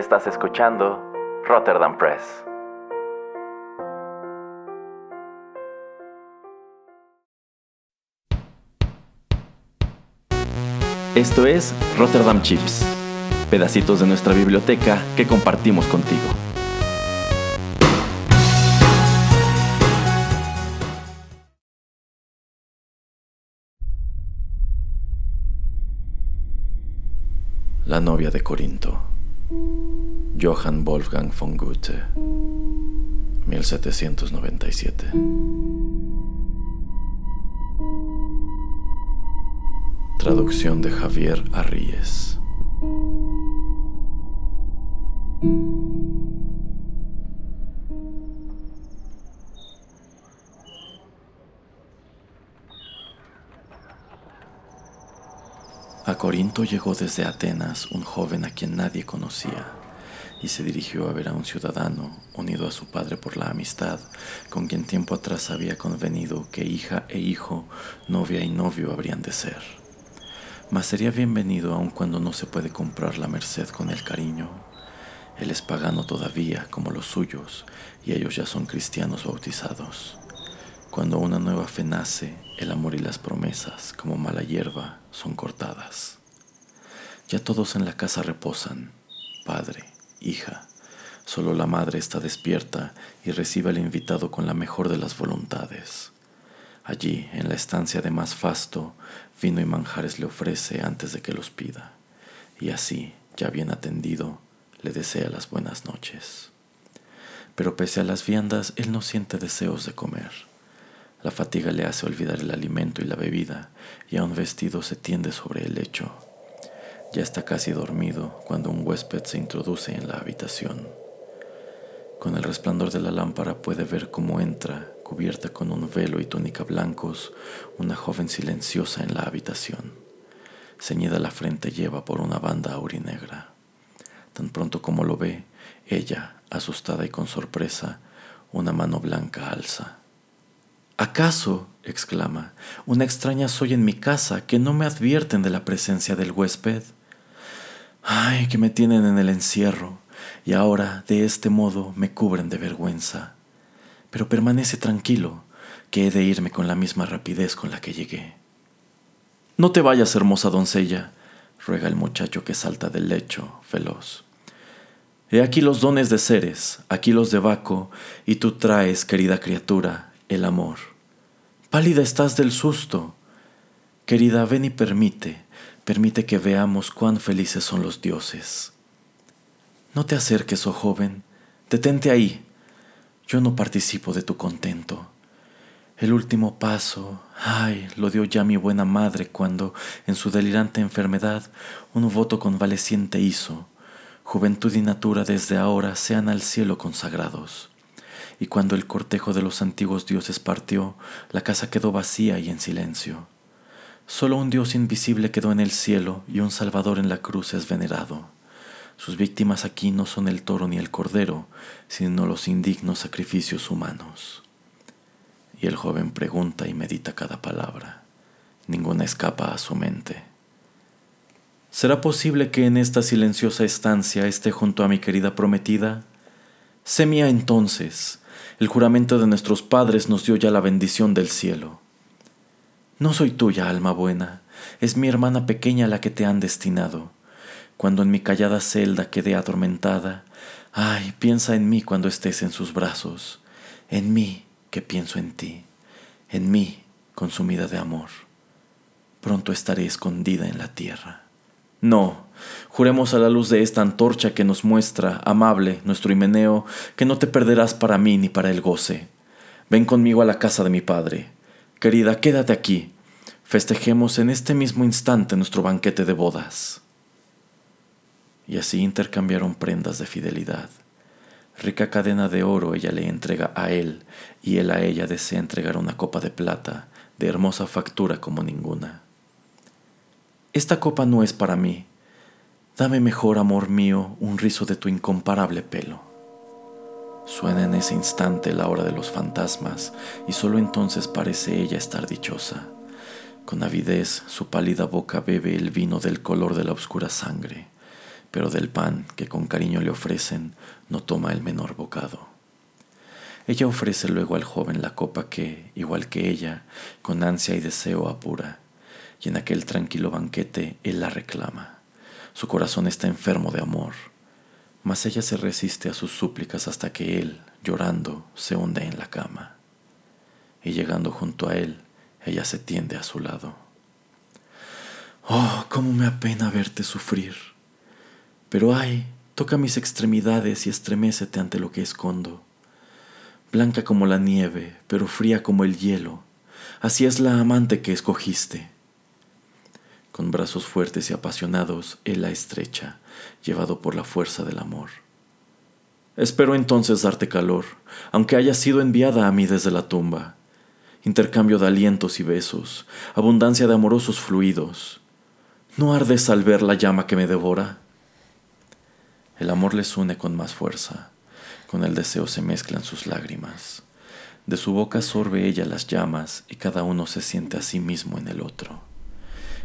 Estás escuchando Rotterdam Press. Esto es Rotterdam Chips, pedacitos de nuestra biblioteca que compartimos contigo. La novia de Corinto. Johann Wolfgang von Goethe, 1797. Traducción de Javier Arríez. A Corinto llegó desde Atenas un joven a quien nadie conocía y se dirigió a ver a un ciudadano unido a su padre por la amistad, con quien tiempo atrás había convenido que hija e hijo, novia y novio habrían de ser. Mas sería bienvenido aun cuando no se puede comprar la merced con el cariño. Él es pagano todavía, como los suyos, y ellos ya son cristianos bautizados. Cuando una nueva fe nace, el amor y las promesas, como mala hierba, son cortadas. Ya todos en la casa reposan, padre, hija, solo la madre está despierta y recibe al invitado con la mejor de las voluntades. Allí, en la estancia de más fasto, vino y manjares le ofrece antes de que los pida, y así, ya bien atendido, le desea las buenas noches. Pero pese a las viandas, él no siente deseos de comer la fatiga le hace olvidar el alimento y la bebida, y a un vestido se tiende sobre el lecho. Ya está casi dormido cuando un huésped se introduce en la habitación. Con el resplandor de la lámpara puede ver cómo entra, cubierta con un velo y túnica blancos, una joven silenciosa en la habitación. Ceñida la frente lleva por una banda aurinegra. Tan pronto como lo ve, ella, asustada y con sorpresa, una mano blanca alza. ¿Acaso, exclama, una extraña soy en mi casa que no me advierten de la presencia del huésped? Ay, que me tienen en el encierro, y ahora de este modo me cubren de vergüenza. Pero permanece tranquilo, que he de irme con la misma rapidez con la que llegué. No te vayas, hermosa doncella, ruega el muchacho que salta del lecho, veloz. He aquí los dones de Ceres, aquí los de Baco, y tú traes, querida criatura, el amor. Pálida estás del susto. Querida, ven y permite, permite que veamos cuán felices son los dioses. No te acerques, oh joven, detente ahí. Yo no participo de tu contento. El último paso, ay, lo dio ya mi buena madre cuando, en su delirante enfermedad, un voto convaleciente hizo. Juventud y natura desde ahora sean al cielo consagrados y cuando el cortejo de los antiguos dioses partió, la casa quedó vacía y en silencio. Solo un Dios invisible quedó en el cielo y un Salvador en la cruz es venerado. Sus víctimas aquí no son el toro ni el cordero, sino los indignos sacrificios humanos. Y el joven pregunta y medita cada palabra. Ninguna escapa a su mente. ¿Será posible que en esta silenciosa estancia esté junto a mi querida prometida? Sé mía entonces, el juramento de nuestros padres nos dio ya la bendición del cielo. No soy tuya, alma buena, es mi hermana pequeña la que te han destinado. Cuando en mi callada celda quedé atormentada, ay, piensa en mí cuando estés en sus brazos, en mí que pienso en ti, en mí consumida de amor. Pronto estaré escondida en la tierra. No, Juremos a la luz de esta antorcha que nos muestra, amable, nuestro himeneo, que no te perderás para mí ni para el goce. Ven conmigo a la casa de mi padre. Querida, quédate aquí. Festejemos en este mismo instante nuestro banquete de bodas. Y así intercambiaron prendas de fidelidad. Rica cadena de oro ella le entrega a él, y él a ella desea entregar una copa de plata, de hermosa factura como ninguna. Esta copa no es para mí, Dame mejor, amor mío, un rizo de tu incomparable pelo. Suena en ese instante la hora de los fantasmas y solo entonces parece ella estar dichosa. Con avidez su pálida boca bebe el vino del color de la oscura sangre, pero del pan que con cariño le ofrecen no toma el menor bocado. Ella ofrece luego al joven la copa que, igual que ella, con ansia y deseo apura, y en aquel tranquilo banquete él la reclama. Su corazón está enfermo de amor, mas ella se resiste a sus súplicas hasta que él, llorando, se hunde en la cama. Y llegando junto a él, ella se tiende a su lado. Oh, cómo me apena verte sufrir. Pero ay, toca mis extremidades y estremécete ante lo que escondo. Blanca como la nieve, pero fría como el hielo, así es la amante que escogiste. Con brazos fuertes y apasionados, él la estrecha, llevado por la fuerza del amor. Espero entonces darte calor, aunque haya sido enviada a mí desde la tumba. Intercambio de alientos y besos, abundancia de amorosos fluidos. ¿No ardes al ver la llama que me devora? El amor les une con más fuerza, con el deseo se mezclan sus lágrimas. De su boca sorbe ella las llamas y cada uno se siente a sí mismo en el otro.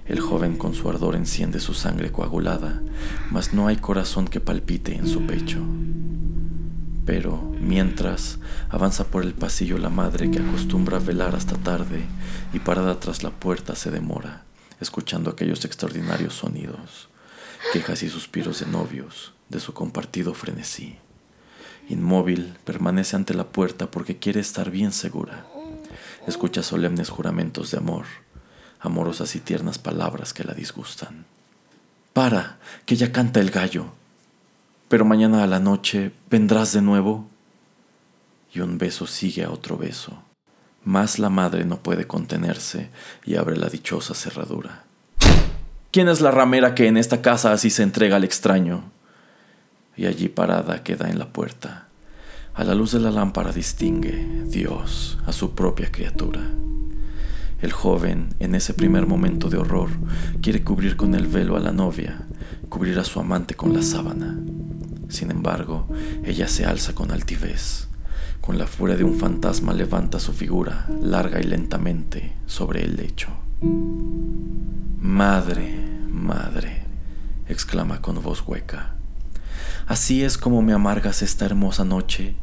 El joven con su ardor enciende su sangre coagulada, mas no hay corazón que palpite en su pecho. Pero, mientras, avanza por el pasillo la madre que acostumbra velar hasta tarde y parada tras la puerta se demora, escuchando aquellos extraordinarios sonidos, quejas y suspiros de novios, de su compartido frenesí. Inmóvil, permanece ante la puerta porque quiere estar bien segura. Escucha solemnes juramentos de amor, amorosas y tiernas palabras que la disgustan. Para, que ya canta el gallo. Pero mañana a la noche vendrás de nuevo. Y un beso sigue a otro beso. Más la madre no puede contenerse y abre la dichosa cerradura. ¿Quién es la ramera que en esta casa así se entrega al extraño? Y allí parada queda en la puerta. A la luz de la lámpara distingue Dios a su propia criatura. El joven, en ese primer momento de horror, quiere cubrir con el velo a la novia, cubrir a su amante con la sábana. Sin embargo, ella se alza con altivez. Con la furia de un fantasma levanta su figura, larga y lentamente, sobre el lecho. Madre, madre, exclama con voz hueca. Así es como me amargas esta hermosa noche,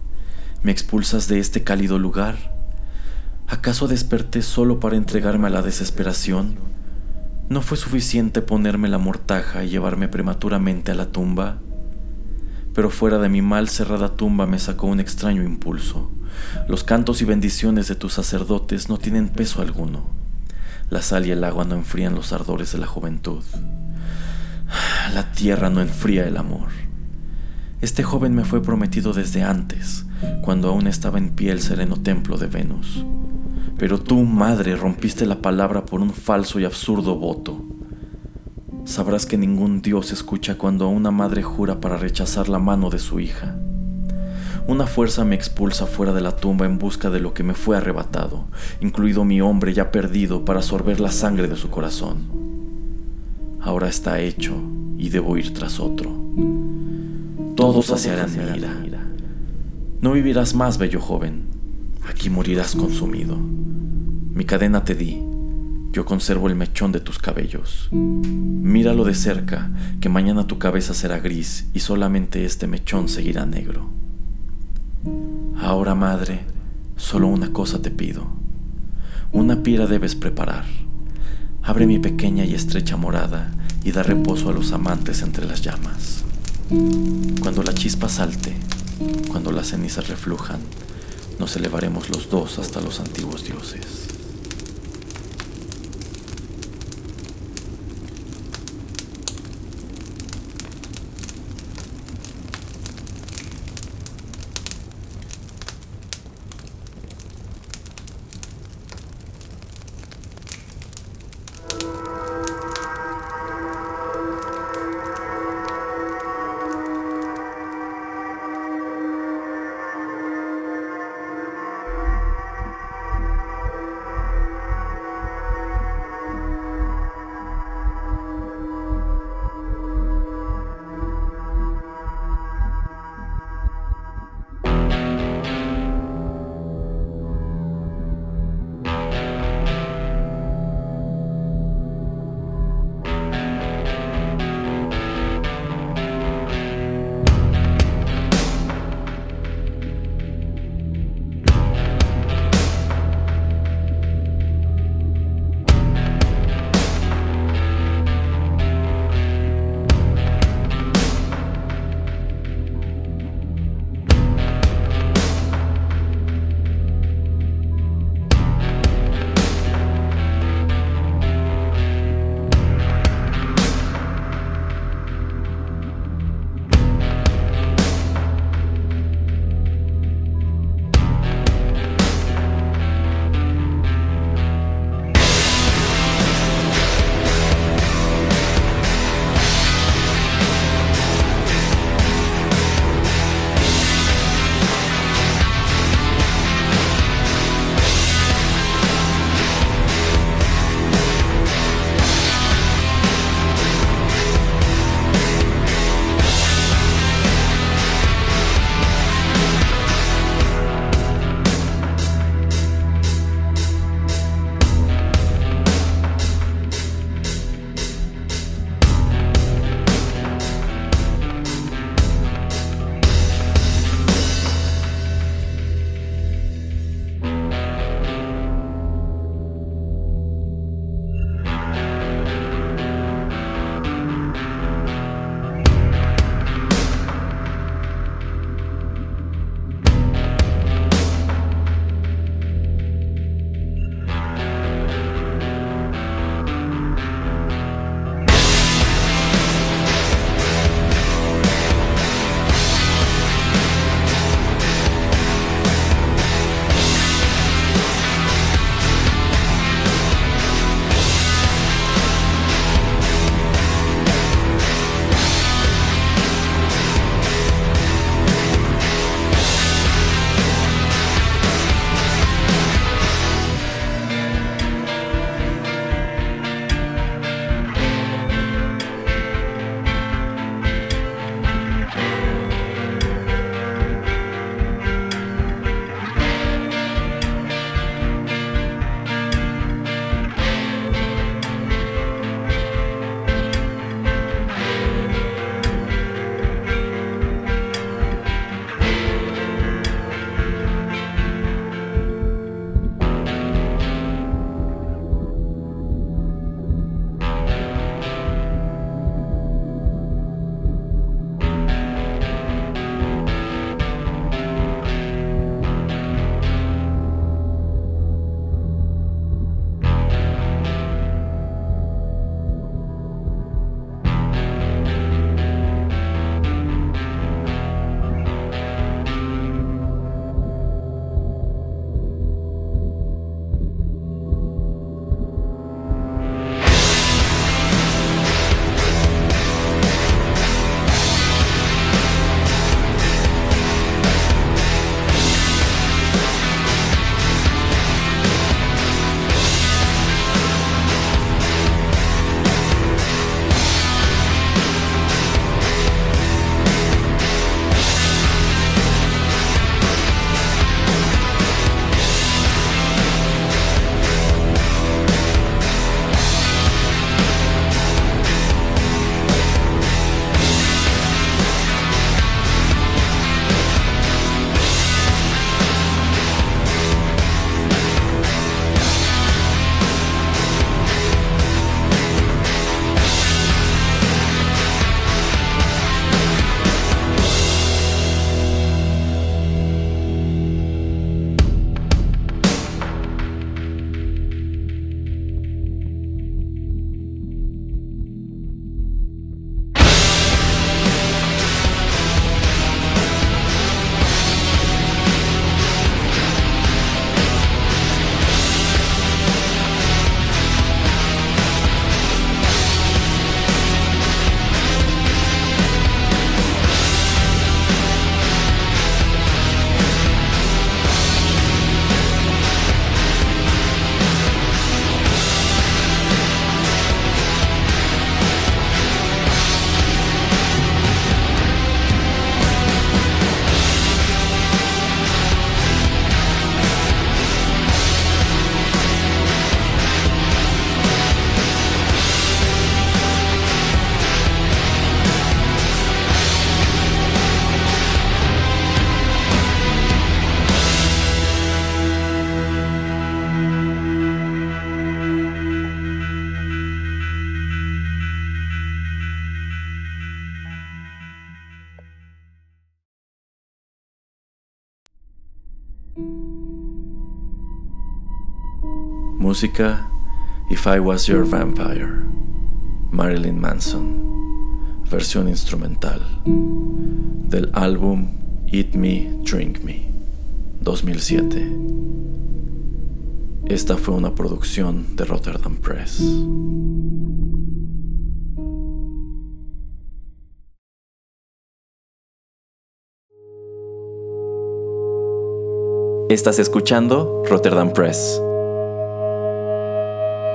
me expulsas de este cálido lugar ¿Acaso desperté solo para entregarme a la desesperación? ¿No fue suficiente ponerme la mortaja y llevarme prematuramente a la tumba? Pero fuera de mi mal cerrada tumba me sacó un extraño impulso. Los cantos y bendiciones de tus sacerdotes no tienen peso alguno. La sal y el agua no enfrían los ardores de la juventud. La tierra no enfría el amor. Este joven me fue prometido desde antes, cuando aún estaba en pie el sereno templo de Venus. Pero tú, madre, rompiste la palabra por un falso y absurdo voto. Sabrás que ningún Dios escucha cuando una madre jura para rechazar la mano de su hija. Una fuerza me expulsa fuera de la tumba en busca de lo que me fue arrebatado, incluido mi hombre ya perdido para sorber la sangre de su corazón. Ahora está hecho y debo ir tras otro. Todos saciarán mi ira. No vivirás más, bello joven. Aquí morirás consumido. Mi cadena te di, yo conservo el mechón de tus cabellos. Míralo de cerca, que mañana tu cabeza será gris y solamente este mechón seguirá negro. Ahora, madre, solo una cosa te pido. Una pira debes preparar. Abre mi pequeña y estrecha morada y da reposo a los amantes entre las llamas. Cuando la chispa salte, cuando las cenizas reflujan, nos elevaremos los dos hasta los antiguos dioses. Música If I Was Your Vampire, Marilyn Manson, versión instrumental, del álbum Eat Me, Drink Me, 2007. Esta fue una producción de Rotterdam Press. Estás escuchando Rotterdam Press.